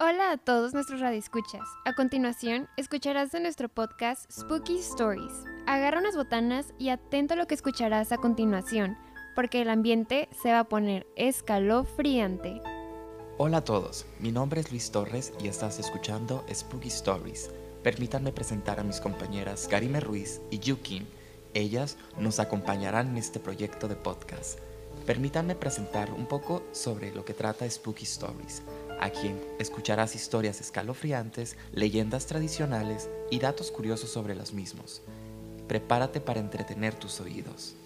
Hola a todos nuestros radioescuchas. A continuación, escucharás de nuestro podcast Spooky Stories. Agarra unas botanas y atento a lo que escucharás a continuación, porque el ambiente se va a poner escalofriante. Hola a todos, mi nombre es Luis Torres y estás escuchando Spooky Stories. Permítanme presentar a mis compañeras Karime Ruiz y Yukin. Ellas nos acompañarán en este proyecto de podcast. Permítanme presentar un poco sobre lo que trata Spooky Stories. Aquí escucharás historias escalofriantes, leyendas tradicionales y datos curiosos sobre los mismos. Prepárate para entretener tus oídos.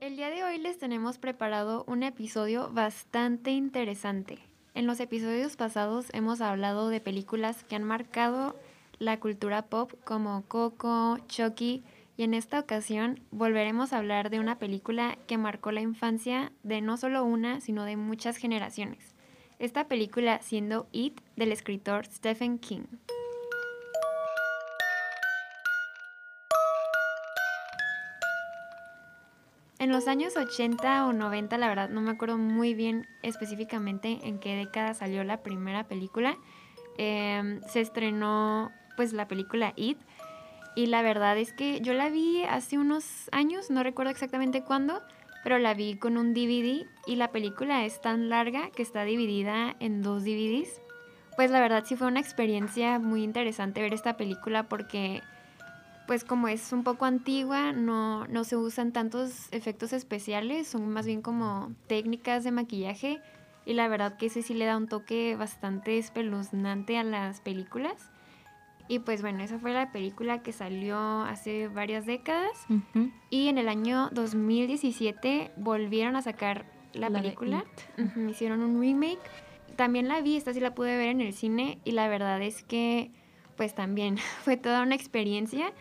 El día de hoy les tenemos preparado un episodio bastante interesante. En los episodios pasados hemos hablado de películas que han marcado la cultura pop como Coco, Chucky, y en esta ocasión volveremos a hablar de una película que marcó la infancia de no solo una, sino de muchas generaciones. Esta película siendo It del escritor Stephen King. En los años 80 o 90, la verdad no me acuerdo muy bien específicamente en qué década salió la primera película, em, se estrenó pues la película It y la verdad es que yo la vi hace unos años, no recuerdo exactamente cuándo, pero la vi con un DVD y la película es tan larga que está dividida en dos DVDs. Pues la verdad sí fue una experiencia muy interesante ver esta película porque pues como es un poco antigua, no, no se usan tantos efectos especiales, son más bien como técnicas de maquillaje y la verdad que ese sí le da un toque bastante espeluznante a las películas. Y pues bueno, esa fue la película que salió hace varias décadas. Y en el año 2017 volvieron a sacar la, película. Hicieron un remake. También la vi, esta sí la pude ver en el cine. Y la verdad es que pues también fue toda una experiencia.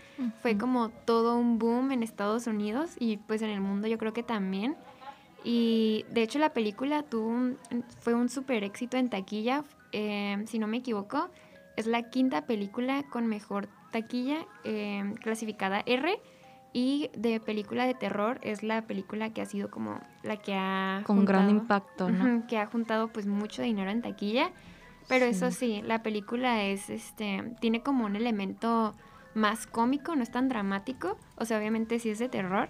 Fue como todo un boom en Estados Unidos y pues en el mundo yo creo que también. Y de hecho la película tuvo fue un super éxito en taquilla, eh, si no me equivoco es la quinta película con mejor taquilla em, clasificada R. Y de película de terror es la película que ha sido como la que ha... Con gran impacto, ¿no? que ha juntado pues mucho dinero en taquilla. Pero eso sí, la película es, este, tiene como un elemento más cómico, no es tan dramático. O sea, obviamente sí es de terror,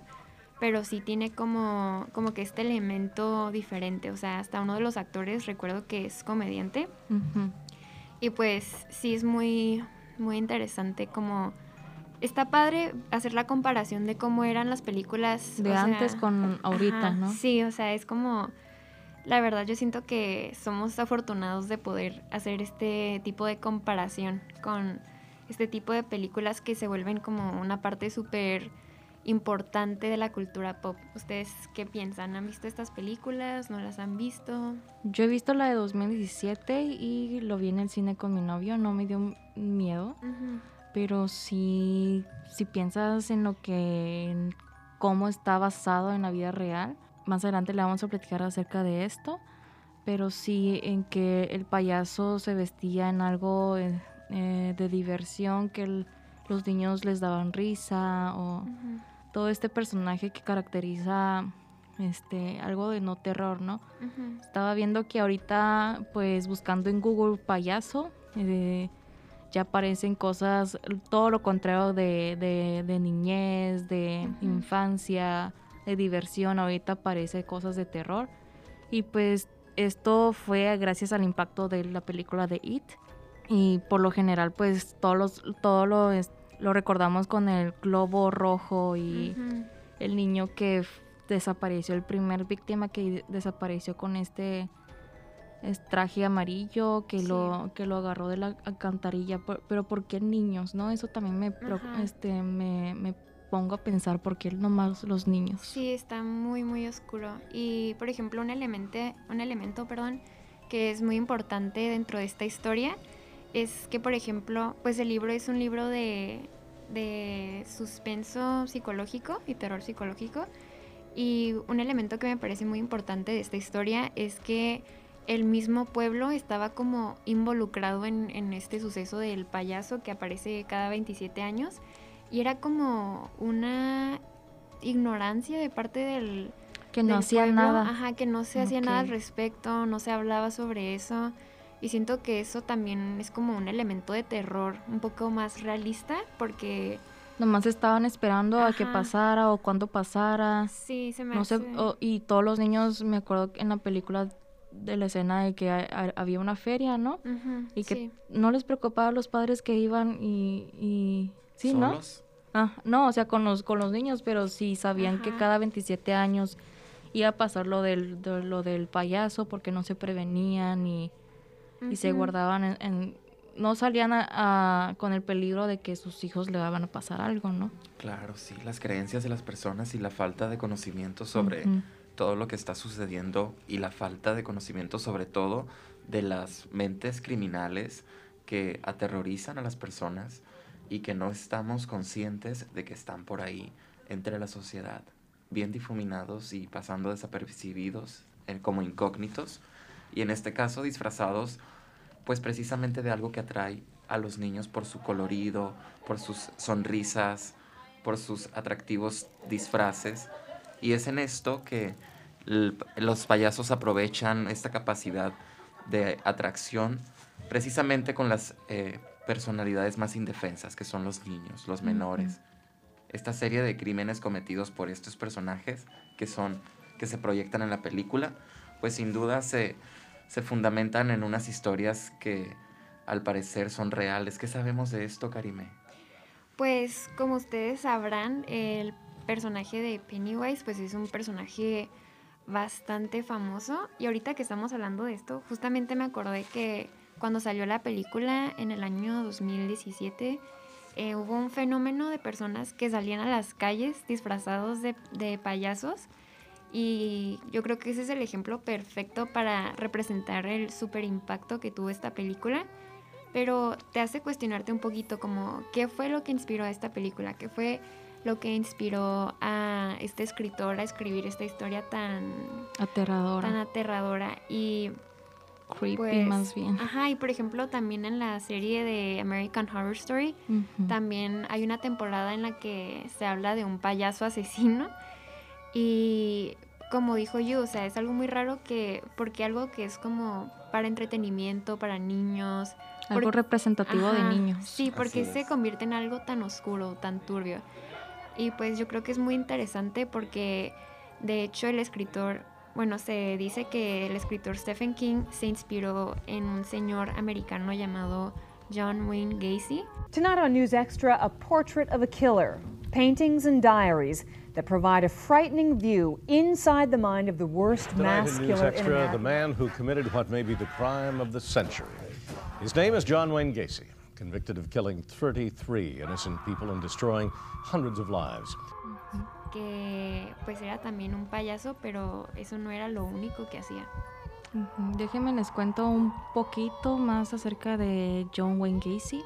pero sí tiene como, como que este elemento diferente. O sea, hasta uno de los actores recuerdo que es comediante. Y pues sí es muy, muy interesante como... Está padre hacer la comparación de cómo eran las películas de antes con ahorita, ¿no? Sí, o sea, es como la verdad yo siento que somos afortunados de poder hacer este tipo de comparación con este tipo de películas que se vuelven como una parte súper importante de la cultura pop. ¿Ustedes qué piensan? ¿Han visto estas películas? ¿No las han visto? Yo he visto la de 2017 y lo vi en el cine con mi novio, no me dio miedo, pero si, si piensas en lo que, en cómo está basado en la vida real, más adelante le vamos a platicar acerca de esto, pero sí en que el payaso se vestía en algo eh, eh, de diversión, que los niños les daban risa o todo este personaje que caracteriza este algo de no terror, ¿no? Estaba viendo que ahorita, pues buscando en Google payaso, eh, ya aparecen cosas, todo lo contrario de, de, niñez, de infancia, de diversión, ahorita aparece cosas de terror. Y pues esto fue gracias al impacto de la película de It. Y por lo general, pues todos los, todo lo, lo recordamos con el globo rojo y el niño que desapareció, el primer víctima que desapareció con este traje amarillo que lo que lo agarró de la alcantarilla, pero ¿por qué niños? ¿No? Eso también me, este, me, me pongo a pensar por qué nomás los niños. Sí, está muy muy oscuro y por ejemplo un elemento un elemento, perdón, que es muy importante dentro de esta historia es que, por ejemplo, pues el libro es un libro de, de suspenso psicológico y terror psicológico. Y un elemento que me parece muy importante de esta historia es que el mismo pueblo estaba como involucrado en, en, este suceso del payaso que aparece cada 27 años. Y era como una ignorancia de parte del, Que no hacía nada. Ajá, que no se hacía nada al respecto, no se hablaba sobre eso. Y siento que eso también es como un elemento de terror un poco más realista porque... Nomás estaban esperando a que pasara o cuando pasara. Sí, se me no hace... y todos los niños, me acuerdo en la película de la escena de que había una feria, ¿no? y que no les preocupaba a los padres que iban y... y sí, ¿Solos? ¿no? Ah, no, o sea, con los, con los niños, pero sí sabían que cada 27 años iba a pasar lo del, lo del payaso porque no se prevenían y, y se guardaban en, no salían a, con el peligro de que sus hijos le iban a pasar algo, ¿no? Claro, sí, las creencias de las personas y la falta de conocimiento sobre todo lo que está sucediendo y la falta de conocimiento sobre todo de las mentes criminales que aterrorizan a las personas y que no estamos conscientes de que están por ahí entre la sociedad, bien difuminados y pasando desapercibidos como incógnitos y en este caso disfrazados pues precisamente de algo que atrae a los niños por su colorido, por sus sonrisas, por sus atractivos disfraces y es en esto que los payasos aprovechan esta capacidad de atracción precisamente con las eh, personalidades más indefensas, que son los niños, los menores. Esta serie de crímenes cometidos por estos personajes que son que se proyectan en la película, pues sin duda se, se fundamentan en unas historias que al parecer son reales. ¿Qué sabemos de esto, Karime? Pues como ustedes sabrán, el personaje de Pennywise pues es un personaje bastante famoso y ahorita que estamos hablando de esto, justamente me acordé que cuando salió la película en el año 2017 eh, hubo un fenómeno de personas que salían a las calles disfrazados de, de payasos y yo creo que ese es el ejemplo perfecto para representar el super impacto que tuvo esta película pero te hace cuestionarte un poquito como qué fue lo que inspiró a esta película, qué fue lo que inspiró a este escritor a escribir esta historia tan aterradora. Tan aterradora y creepy pues, más bien. Ajá, y por ejemplo también en la serie de American Horror Story también hay una temporada en la que se habla de un payaso asesino y como dijo yo, o sea, es algo muy raro que porque algo que es como para entretenimiento, para niños, algo representativo de niños. Sí, porque se convierte en algo tan oscuro, tan turbio. Y pues yo creo que es muy interesante porque de hecho el escritor, bueno, se dice que el escritor Stephen King se inspiró en un señor americano llamado John Wayne Gacy. Tonight on News Extra, a portrait of a killer, paintings and diaries that provide a frightening view inside the mind of the worst Tonight mass in News killer Extra, in the man who committed what may be the crime of the century. His name is John Wayne Gacy. convicted of killing 33 innocent people and destroying hundreds of lives. Que pues era también un payaso, pero eso no era lo único que hacía. Déjenme les cuento un poquito más acerca de John Wayne Gacy.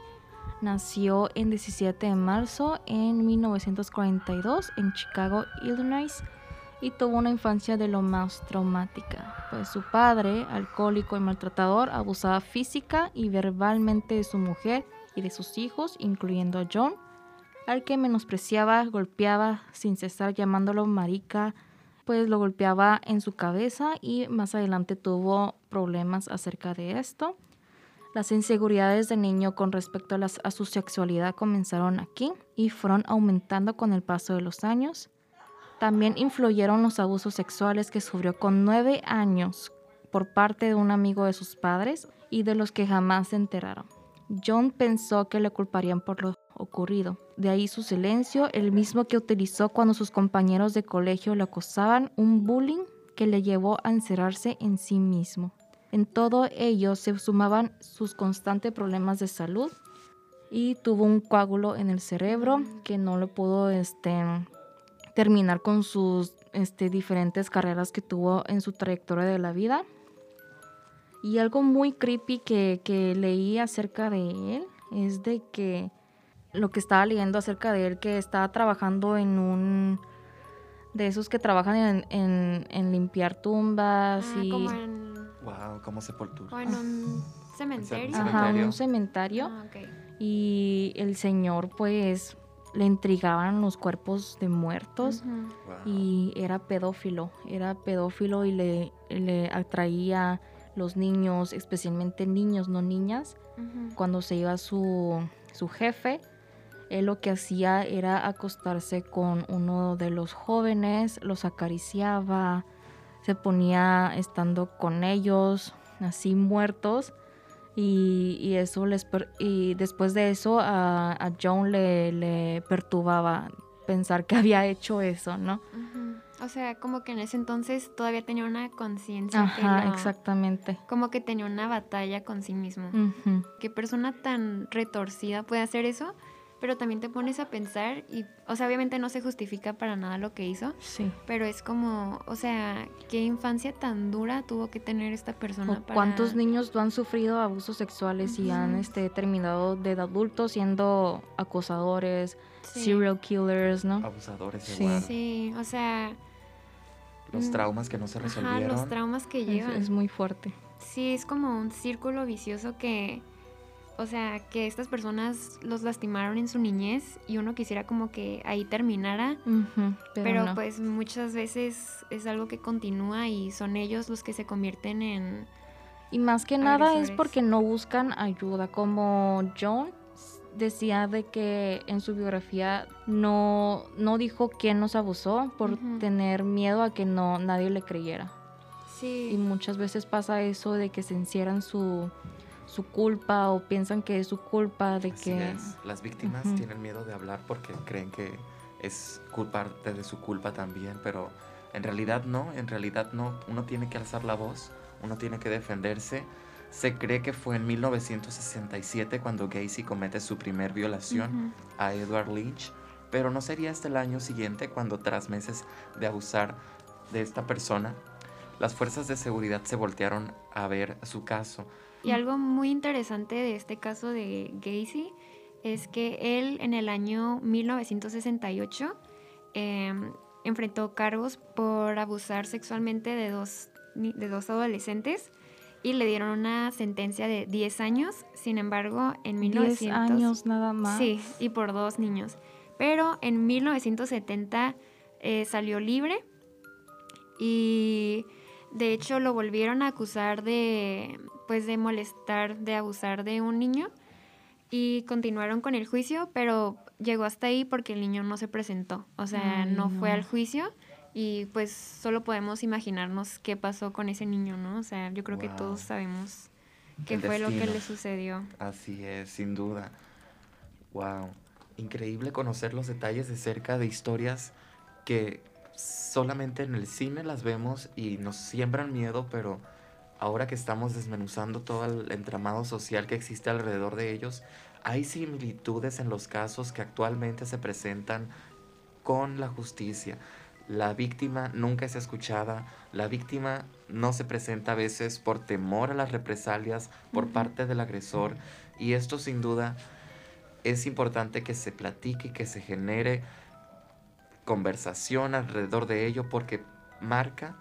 Nació en 17 de marzo en 1942 en Chicago, Illinois y tuvo una infancia de lo más traumática, pues su padre, alcohólico y maltratador, abusaba física y verbalmente de su mujer y de sus hijos, incluyendo a John, al que menospreciaba, golpeaba sin cesar llamándolo marica, pues lo golpeaba en su cabeza y más adelante tuvo problemas acerca de esto. Las inseguridades de niño con respecto a, a su sexualidad comenzaron aquí y fueron aumentando con el paso de los años. También influyeron los abusos sexuales que sufrió con nueve años por parte de un amigo de sus padres y de los que jamás se enteraron. John pensó que le culparían por lo ocurrido. De ahí su silencio, el mismo que utilizó cuando sus compañeros de colegio le acosaban, un bullying que le llevó a encerrarse en sí mismo. En todo ello se sumaban sus constantes problemas de salud y tuvo un coágulo en el cerebro que no le pudo este, terminar con sus este, diferentes carreras que tuvo en su trayectoria de la vida. Y algo muy creepy que, que leí acerca de él es de que lo que estaba leyendo acerca de él, que estaba trabajando en un de esos que trabajan en, en, limpiar tumbas ah, y como en... wow como sepultura o en un cementerio ajá un cementerio ah, okay. y el señor pues le intrigaban los cuerpos de muertos. Wow. y era pedófilo, era pedófilo y le, le atraía los niños, especialmente niños, no niñas. Cuando se iba su, su jefe, él lo que hacía era acostarse con uno de los jóvenes, los acariciaba, se ponía estando con ellos, así muertos. Y, y eso les per- y después de eso a, a Joan le, le perturbaba pensar que había hecho eso, ¿no? O sea, como que en ese entonces todavía tenía una conciencia. que Ajá, exactamente. Como que tenía una batalla con sí mismo. ¿Qué persona tan retorcida puede hacer eso? Pero también te pones a pensar y, o sea, obviamente no se justifica para nada lo que hizo, Sí. pero es como, o sea, qué infancia tan dura tuvo que tener esta persona para... ¿Cuántos niños han sufrido abusos sexuales y han este, terminado de adultos siendo acosadores, Sí. serial killers, ¿no? Abusadores Sí. guarda. Sí, o sea, Los Mm. traumas que no se ajá, resolvieron. los traumas que Es, llevan. es muy fuerte. Sí, es como un círculo vicioso que, o sea, que estas personas los lastimaron en su niñez y uno quisiera como que ahí terminara, pero pero, no. pues muchas veces es algo que continúa y son ellos los que se convierten en... Y más que nada es porque no buscan ayuda. Como John decía de que en su biografía no, no dijo quién nos abusó por tener miedo a que no nadie le creyera. Sí. Y muchas veces pasa eso de que se encierran su, su culpa o piensan que es su culpa de Así que... es. Las víctimas tienen miedo de hablar porque creen que es culparte de su culpa también, pero en realidad no, en realidad no. Uno tiene que alzar la voz, uno tiene que defenderse. Se cree que fue en 1967 cuando Gacy comete su primer violación a Edward Lynch, pero no sería hasta el año siguiente cuando tras meses de abusar de esta persona, las fuerzas de seguridad se voltearon a ver su caso. Y algo muy interesante de este caso de Gacy es que él en el año 1968 em, enfrentó cargos por abusar sexualmente de dos, de dos adolescentes y le dieron una sentencia de 10 años. Sin embargo, en 10 1900... años nada más. Sí, y por dos niños. Pero en 1970 eh, salió libre y de hecho lo volvieron a acusar de, pues, de molestar, de abusar de un niño y continuaron con el juicio, pero llegó hasta ahí porque el niño no se presentó, o sea, Ay, no, fue al juicio y pues solo podemos imaginarnos qué pasó con ese niño, ¿no? O sea, yo creo que todos sabemos qué El fue lo que le sucedió. Así es, sin duda. Wow. Increíble conocer los detalles de cerca de historias que solamente en el cine las vemos y nos siembran miedo, pero ahora que estamos desmenuzando todo el entramado social que existe alrededor de ellos, hay similitudes en los casos que actualmente se presentan con la justicia. La víctima nunca es escuchada, la víctima no se presenta a veces por temor a las represalias por parte del agresor y esto sin duda es importante que se platique y que se genere conversación alrededor de ello porque marca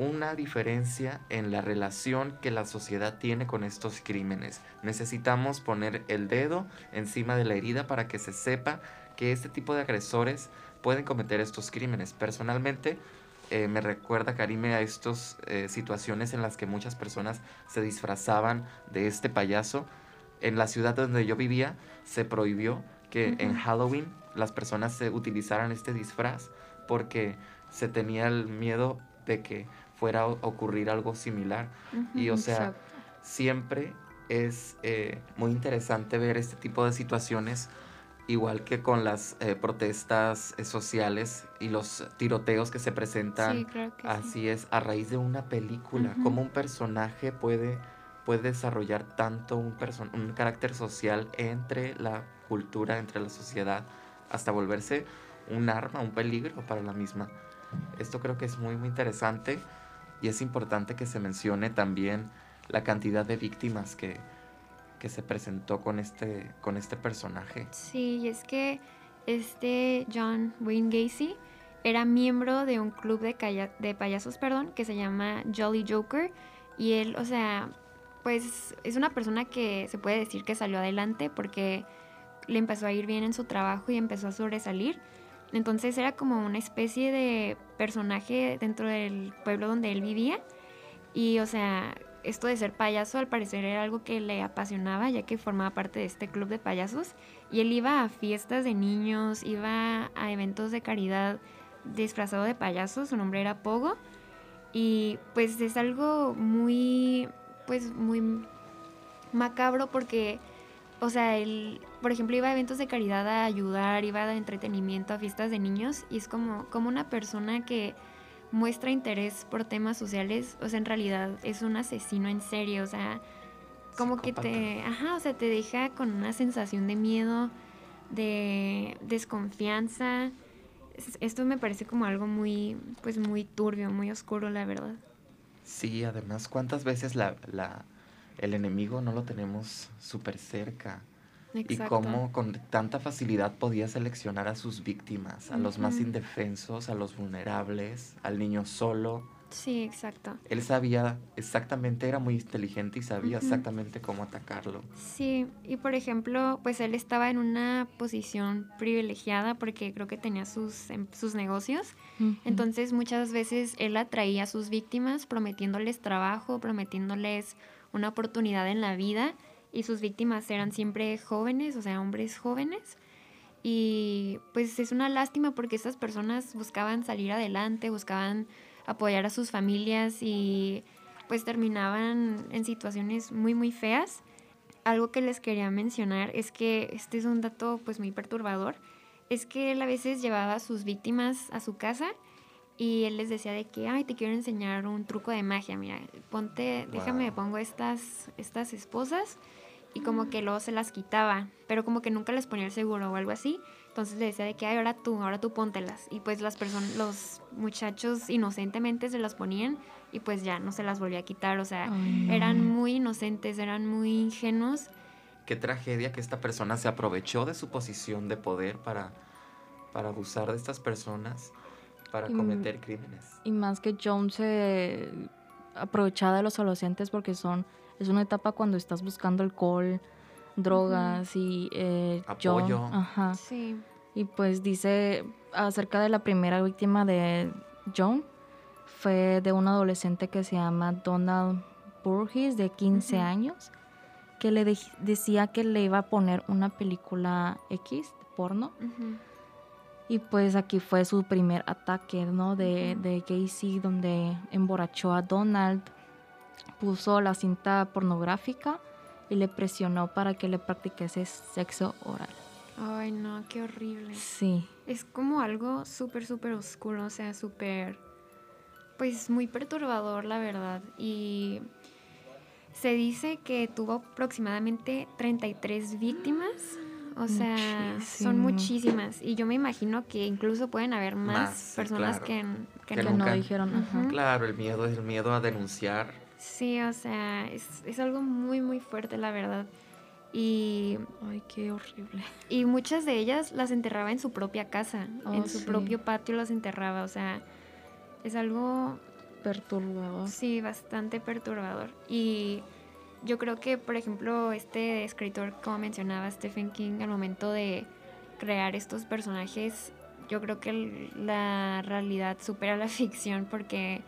una diferencia en la relación que la sociedad tiene con estos crímenes. Necesitamos poner el dedo encima de la herida para que se sepa que este tipo de agresores pueden cometer estos crímenes. Personalmente, eh, me recuerda, Karime, a estas situaciones en las que muchas personas se disfrazaban de este payaso. En la ciudad donde yo vivía se prohibió que en Ujú. Halloween las personas se utilizaran este disfraz porque se tenía el miedo de que fuera a ocurrir algo similar. Y o sea, Exacto. siempre es eh, muy interesante ver este tipo de situaciones, igual que con las eh, protestas eh, sociales y los tiroteos que se presentan. Sí, claro que sí. Así es, a raíz de una película, Ujú. cómo un personaje puede, puede desarrollar tanto un, un carácter social entre la cultura, entre la sociedad, hasta volverse un arma, un peligro para la misma. Esto creo que es muy, muy interesante y es importante que se mencione también la cantidad de víctimas que, que se presentó con este, con este personaje. Sí, y es que este John Wayne Gacy era miembro de un club de, de payasos, perdón, que se llama Jolly Joker. Y él, o sea, pues es una persona que se puede decir que salió adelante porque le empezó a ir bien en su trabajo y empezó a sobresalir. Entonces era como una especie de personaje dentro del pueblo donde él vivía. Y o sea, esto de ser payaso al parecer era algo que le apasionaba ya que formaba parte de este club de payasos. Y él iba a fiestas de niños, iba a eventos de caridad disfrazado de payaso, su nombre era Pogo. Y pues es algo muy, pues muy macabro porque o sea, él, por ejemplo, iba a eventos de caridad a ayudar, iba de entretenimiento, a fiestas de niños, y es como, como una persona que muestra interés por temas sociales, o sea, en realidad es un asesino en serio, o sea, como que te, ajá, o sea, te deja con una sensación de miedo, de desconfianza. Esto me parece como algo muy, pues muy turbio, muy oscuro, la verdad. Sí, además, ¿cuántas veces la, la el enemigo no lo tenemos súper cerca. Y cómo con tanta facilidad podía seleccionar a sus víctimas, a los más indefensos, a los vulnerables, al niño solo. Sí, exacto. Él sabía exactamente, era muy inteligente y sabía exactamente cómo atacarlo. Sí, y por ejemplo, pues él estaba en una posición privilegiada porque creo que tenía sus, em, sus negocios. Entonces muchas veces él atraía a sus víctimas prometiéndoles trabajo, prometiéndoles una oportunidad en la vida y sus víctimas eran siempre jóvenes, o sea, hombres jóvenes. Y pues es una lástima porque estas personas buscaban salir adelante, buscaban apoyar a sus familias y pues terminaban en situaciones muy muy feas. Algo que les quería mencionar es que este es un dato pues muy perturbador, es que él a veces llevaba a sus víctimas a su casa y él les decía de que, ay, te quiero enseñar un truco de magia, mira, ponte, déjame, pongo estas, estas esposas y como que luego se las quitaba, pero como que nunca les ponía el seguro o algo así. Entonces le decía de que, ay, ahora tú, ahora tú póntelas. Y pues las personas, los muchachos inocentemente se las ponían y pues ya no se las volvía a quitar. O sea, eran muy inocentes, eran muy ingenuos. Qué tragedia que esta persona se aprovechó de su posición de poder para, para abusar de estas personas para cometer crímenes. Y más que John se aprovechaba de los adolescentes porque son es una etapa cuando estás buscando alcohol, drogas y eh, apoyo. ajá. Sí. Y pues dice acerca de la primera víctima de John fue de un adolescente que se llama Donald Burgess de 15 años que le decía que le iba a poner una película X porno. Y pues aquí fue su primer ataque, ¿no? De, de Gacy, donde emborrachó a Donald, puso la cinta pornográfica y le presionó para que le practicase sexo oral. Ay, no, qué horrible. Sí. Es como algo súper, súper oscuro, o sea, súper, pues muy perturbador, la verdad. Y se dice que tuvo aproximadamente 33 víctimas o sea, son muchísimas. Y yo me imagino que incluso pueden haber más, personas que, que, no dijeron. Claro, el miedo es el miedo a denunciar. Sí, o sea, es, es algo muy, muy fuerte, la verdad. Y. Ay, qué horrible. Y muchas de ellas las enterraba en su propia casa, oh, en su propio patio las enterraba. O sea, es algo. Perturbador. Sí, bastante perturbador. Y yo creo que, por ejemplo, este escritor, como mencionaba Stephen King, al momento de crear estos personajes, yo creo que la realidad supera la ficción porque,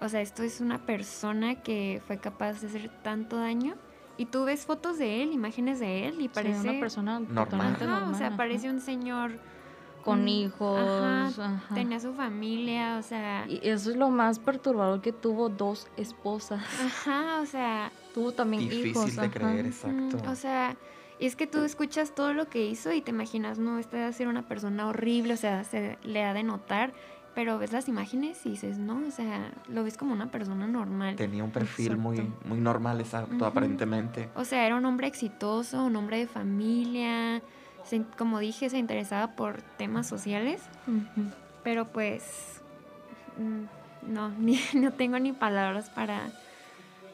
o sea, esto es una persona que fue capaz de hacer tanto daño. Y tú ves fotos de él, imágenes de él, y parece una persona normal. o sea, parece un señor con hijos. Tenía su familia, o sea. Y eso es lo más perturbador que tuvo dos esposas. Ajá, o sea. Tuvo también hijos. Difícil de creer, exacto. o sea, y es que tú escuchas todo lo que hizo y te imaginas, no, esta debe ser una persona horrible, o sea, se le ha de notar. Pero ves las imágenes y dices, no, o sea, lo ves como una persona normal. Tenía un perfil muy, muy normal, exacto, aparentemente. O sea, era un hombre exitoso, un hombre de familia, como dije, se interesaba por temas sociales, pero pues mm, no, no tengo ni palabras para,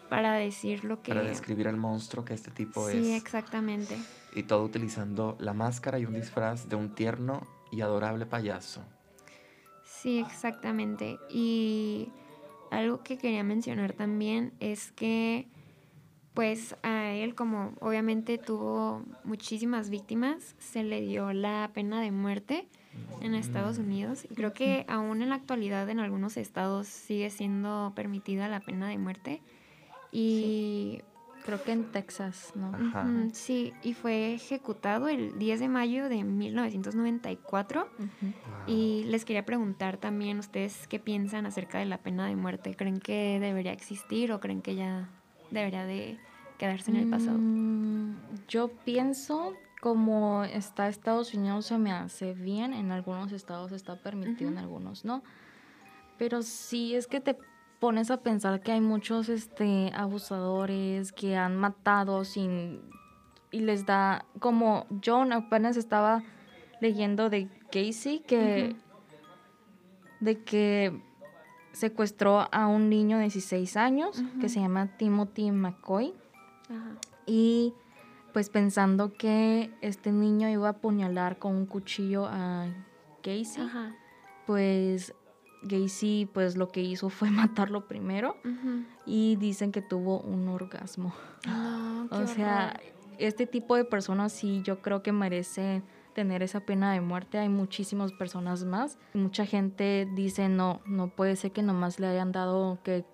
para decir lo que... Para describir el monstruo que este tipo es. Sí, exactamente. Y todo utilizando la máscara y un disfraz de un tierno y adorable payaso. Sí, exactamente. Y algo que quería mencionar también es que pues a él, como obviamente tuvo muchísimas víctimas, se le dio la pena de muerte en Estados Unidos. Y creo que aún en la actualidad en algunos estados sigue siendo permitida la pena de muerte. Y Creo que en Texas, ¿no? Ajá. Sí, y fue ejecutado el 10 de mayo de 1994. Ujú. Y les quería preguntar también ustedes qué piensan acerca de la pena de muerte. ¿Creen que debería existir o creen que ya debería de quedarse en el pasado? Mm, yo pienso como está Estados Unidos se me hace bien, en algunos estados está permitido, en algunos no. Pero sí es que te pones a pensar que hay muchos este abusadores que han matado sin y les da como John apenas estaba leyendo de Casey que de que secuestró a un niño de 16 años que se llama Timothy McCoy Ajá. y pues pensando que este niño iba a apuñalar con un cuchillo a Casey, Ajá. pues Gacy pues lo que hizo fue matarlo primero y dicen que tuvo un orgasmo. No, qué O sea, horror. este tipo de personas sí yo creo que merece tener esa pena de muerte. Hay muchísimas personas más. Mucha gente dice, no, no puede ser que nomás le hayan dado que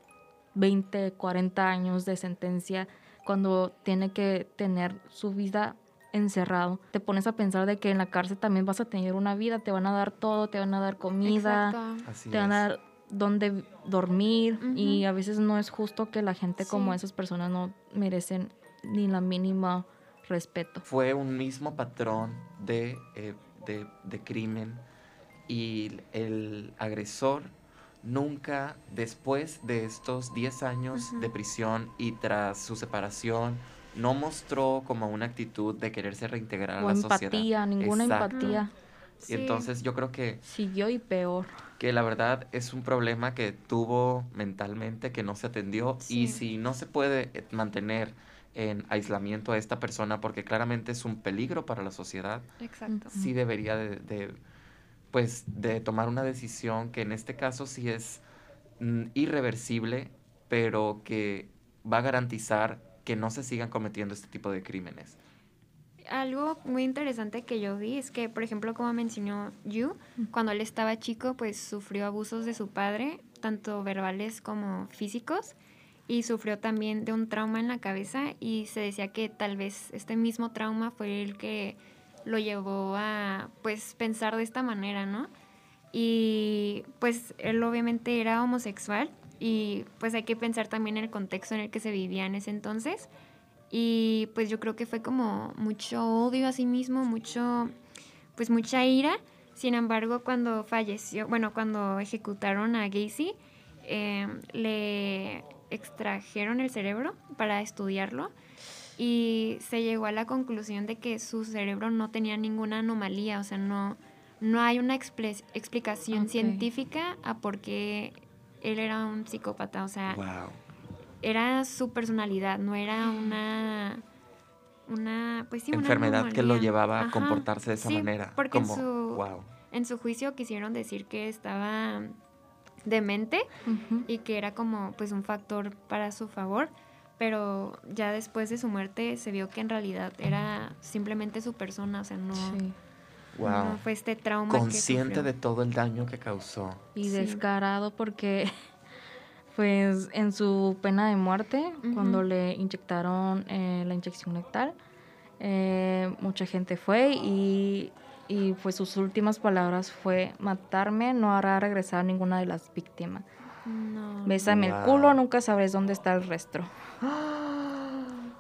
20, 40 años de sentencia cuando tiene que tener su vida encerrado. Te pones a pensar de que en la cárcel también vas a tener una vida, te van a dar todo, te van a dar comida. Así te van a dar dónde dormir y a veces no es justo que la gente como esas personas no merecen ni la mínima respeto. Fue un mismo patrón de, eh, de, de crimen y el agresor nunca, después de estos 10 años de prisión y tras su separación, no mostró como una actitud de quererse reintegrar O a la empatía, sociedad. ninguna Exacto. empatía. Y entonces yo creo que Siguió y peor. que la verdad es un problema que tuvo mentalmente, que no se atendió. Y si no se puede eh, mantener en aislamiento a esta persona, porque claramente es un peligro para la sociedad, Exacto. sí debería de, de, pues, de tomar una decisión que en este caso sí es mm, irreversible, pero que va a garantizar que no se sigan cometiendo este tipo de crímenes. Algo muy interesante que yo vi es que, por ejemplo, como mencionó Yu, cuando él estaba chico, pues sufrió abusos de su padre, tanto verbales como físicos, y sufrió también de un trauma en la cabeza y se decía que tal vez este mismo trauma fue el que lo llevó a, pues, pensar de esta manera, ¿no? Y pues él obviamente era homosexual y pues hay que pensar también en el contexto en el que se vivía en ese entonces. Y pues yo creo que fue como mucho odio a sí mismo, mucho, pues mucha ira. Sin embargo, cuando falleció, bueno, cuando ejecutaron a Gacy, eh, le extrajeron el cerebro para estudiarlo y se llegó a la conclusión de que su cerebro no tenía ninguna anomalía, o sea, no, no hay una explicación científica a por qué él era un psicópata, o sea, Wow. era su personalidad, no era una una pues sí, una Enfermedad que lo llevaba a comportarse de esa sí, manera. Porque como, en su wow. en su juicio quisieron decir que estaba demente y que era como pues un factor para su favor, pero ya después de su muerte se vio que en realidad era simplemente su persona, o sea, no, Sí. Wow. no fue este trauma Consciente de todo el daño que causó. Y Sí. descarado porque, pues, en su pena de muerte, cuando le inyectaron eh, la inyección letal, eh, mucha gente fue y, y, pues sus últimas palabras fue matarme no hará regresar a ninguna de las víctimas. No, Bésame Wow. el culo, nunca sabrás dónde está el resto.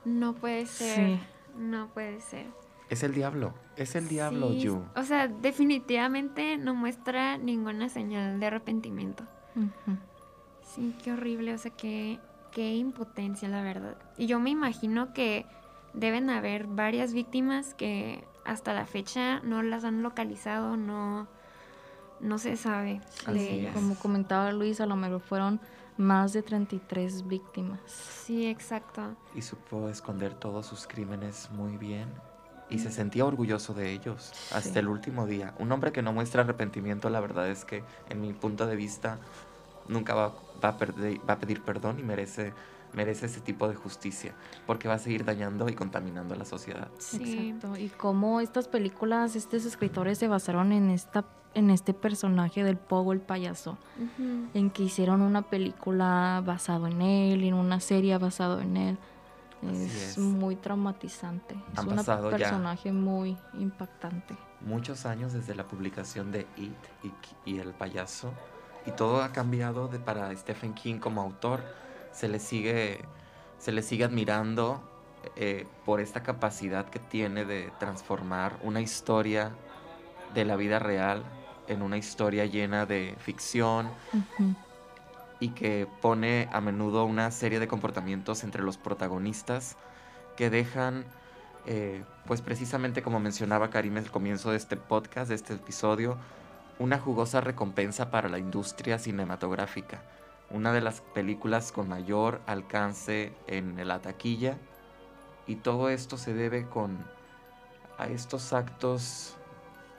No puede ser. Sí. No puede ser. Es el diablo. Es el diablo, Sí, Yu. O sea, definitivamente no muestra ninguna señal de arrepentimiento. Sí, qué horrible, o sea, qué, qué impotencia, la verdad. Y yo me imagino que deben haber varias víctimas que hasta la fecha no las han localizado, no, no se sabe Así de ellas. Como comentaba Luis, a lo mejor fueron más de 33 víctimas. Sí, exacto. Y supo esconder todos sus crímenes muy bien. Y se sentía orgulloso de ellos hasta Sí. el último día. Un hombre que no muestra arrepentimiento, la verdad es que, en mi punto de vista, nunca va, va a, perder- va a pedir perdón y merece merece ese tipo de justicia, porque va a seguir dañando y contaminando a la sociedad. Sí. Exacto. Y cómo estas películas, estos escritores se basaron en esta en este personaje del Pogo el payaso, Ujú. en que hicieron una película basado en él, en una serie basado en él. Es, es. muy traumatizante. Es Han un pasado ya- personaje muy impactante. Muchos años desde la publicación de It y, y El payaso, y todo ha cambiado de, para Stephen King como autor. Se le sigue, se le sigue admirando eh, por esta capacidad que tiene de transformar una historia de la vida real en una historia llena de ficción y que pone a menudo una serie de comportamientos entre los protagonistas que dejan, eh, pues precisamente como mencionaba Karim al comienzo de este podcast, de este episodio, una jugosa recompensa para la industria cinematográfica. Una de las películas con mayor alcance en la taquilla y todo esto se debe con a estos actos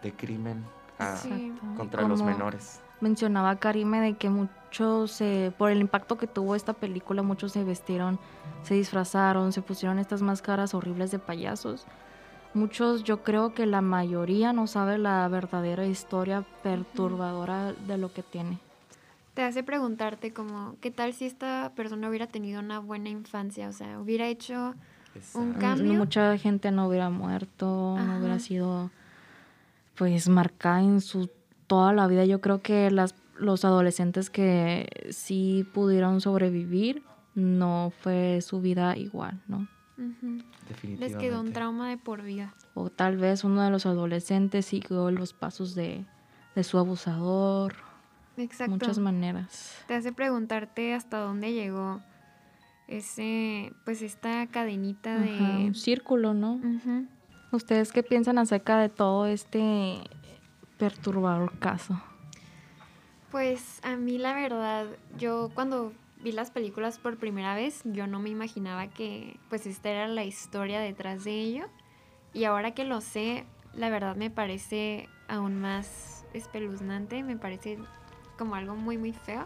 de crimen a- Sí. Contra los menores. Mencionaba Karime de que muchos, eh, por el impacto que tuvo esta película, muchos se vestieron, se disfrazaron, se pusieron estas máscaras horribles de payasos. Muchos, yo creo que la mayoría no sabe la verdadera historia perturbadora de lo que tiene. Te hace preguntarte como, ¿qué tal si esta persona hubiera tenido una buena infancia? O sea, hubiera hecho un cambio. Mucha gente no hubiera muerto, Ajá. no hubiera sido pues marcada en su toda la vida. Yo creo que las los adolescentes que sí pudieron sobrevivir no fue su vida igual, ¿no? Definitivamente. Les quedó un trauma de por vida. O tal vez uno de los adolescentes siguió los pasos de, de su abusador, Exacto. muchas maneras. Te hace preguntarte hasta dónde llegó ese, pues esta cadenita Ajá, de... un círculo, ¿no? Ujú. ¿Ustedes qué piensan acerca de todo este perturbador caso? Pues a mí la verdad, yo cuando vi las películas por primera vez, yo no me imaginaba que pues esta era la historia detrás de ello. Y ahora que lo sé, la verdad me parece aún más espeluznante, me parece como algo muy muy feo.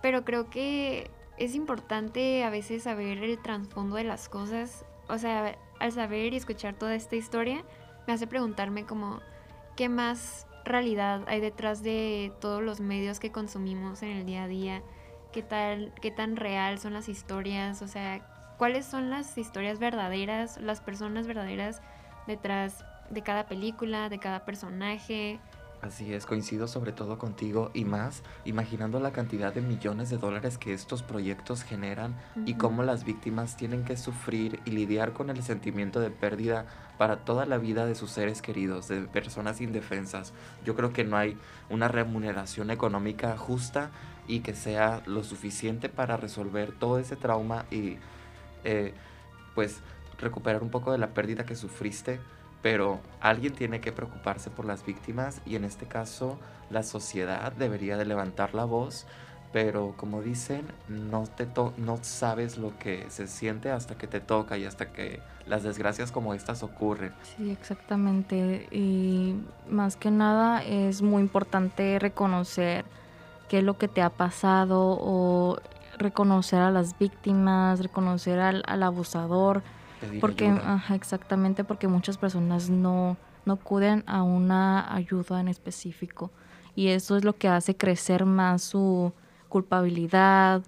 Pero creo que es importante a veces saber el trasfondo de las cosas. O sea, al saber y escuchar toda esta historia, me hace preguntarme como, ¿qué más realidad hay detrás de todos los medios que consumimos en el día a día? ¿Qué tal, qué tan real son las historias? O sea, ¿cuáles son las historias verdaderas, las personas verdaderas detrás de cada película, de cada personaje? Así es, coincido sobre todo contigo y más, imaginando la cantidad de millones de dólares que estos proyectos generan y cómo las víctimas tienen que sufrir y lidiar con el sentimiento de pérdida para toda la vida de sus seres queridos, de personas indefensas. Yo creo que no hay una remuneración económica justa y que sea lo suficiente para resolver todo ese trauma y eh, pues recuperar un poco de la pérdida que sufriste pero alguien tiene que preocuparse por las víctimas y en este caso la sociedad debería de levantar la voz, pero como dicen, no, te to- no sabes lo que se siente hasta que te toca y hasta que las desgracias como estas ocurren. Sí, exactamente. Y más que nada es muy importante reconocer qué es lo que te ha pasado o reconocer a las víctimas, reconocer al, al abusador. Pedir Porque, ayuda. ajá, exactamente, porque muchas personas no, no acuden a una ayuda en específico. Y eso es lo que hace crecer más su culpabilidad,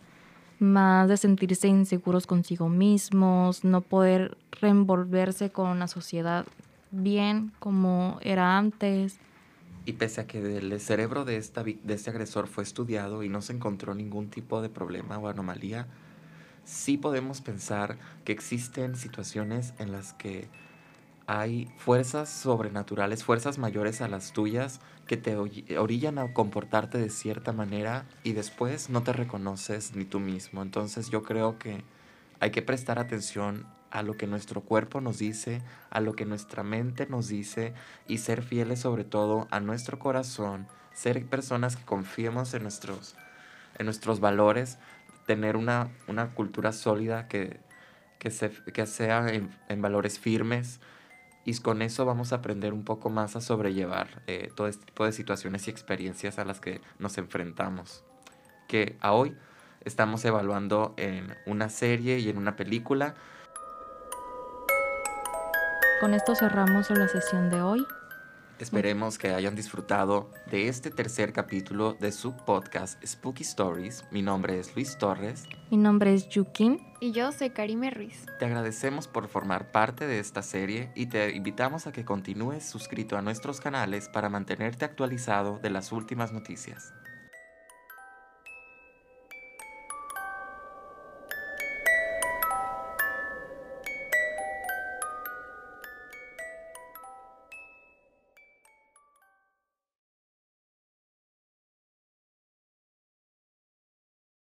más de sentirse inseguros consigo mismos, no poder reenvolverse con la sociedad bien como era antes. Y pese a que el cerebro de, esta, de este agresor fue estudiado y no se encontró ningún tipo de problema o anomalía, sí podemos pensar que existen situaciones en las que hay fuerzas sobrenaturales, fuerzas mayores a las tuyas que te orillan a comportarte de cierta manera y después no te reconoces ni tú mismo. Entonces yo creo que hay que prestar atención a lo que nuestro cuerpo nos dice, a lo que nuestra mente nos dice y ser fieles sobre todo a nuestro corazón, ser personas que confiemos en nuestros, en nuestros valores, tener una, una cultura sólida que, que, se, que sea en, en valores firmes y con eso vamos a aprender un poco más a sobrellevar eh, todo este tipo de situaciones y experiencias a las que nos enfrentamos. Que a hoy estamos evaluando en una serie y en una película. Con esto cerramos la sesión de hoy. Esperemos que hayan disfrutado de este tercer capítulo de su podcast Spooky Stories. Mi nombre es Luis Torres. Mi nombre es Yukin. Y yo soy Karime Ruiz. Te agradecemos por formar parte de esta serie y te invitamos a que continúes suscrito a nuestros canales para mantenerte actualizado de las últimas noticias.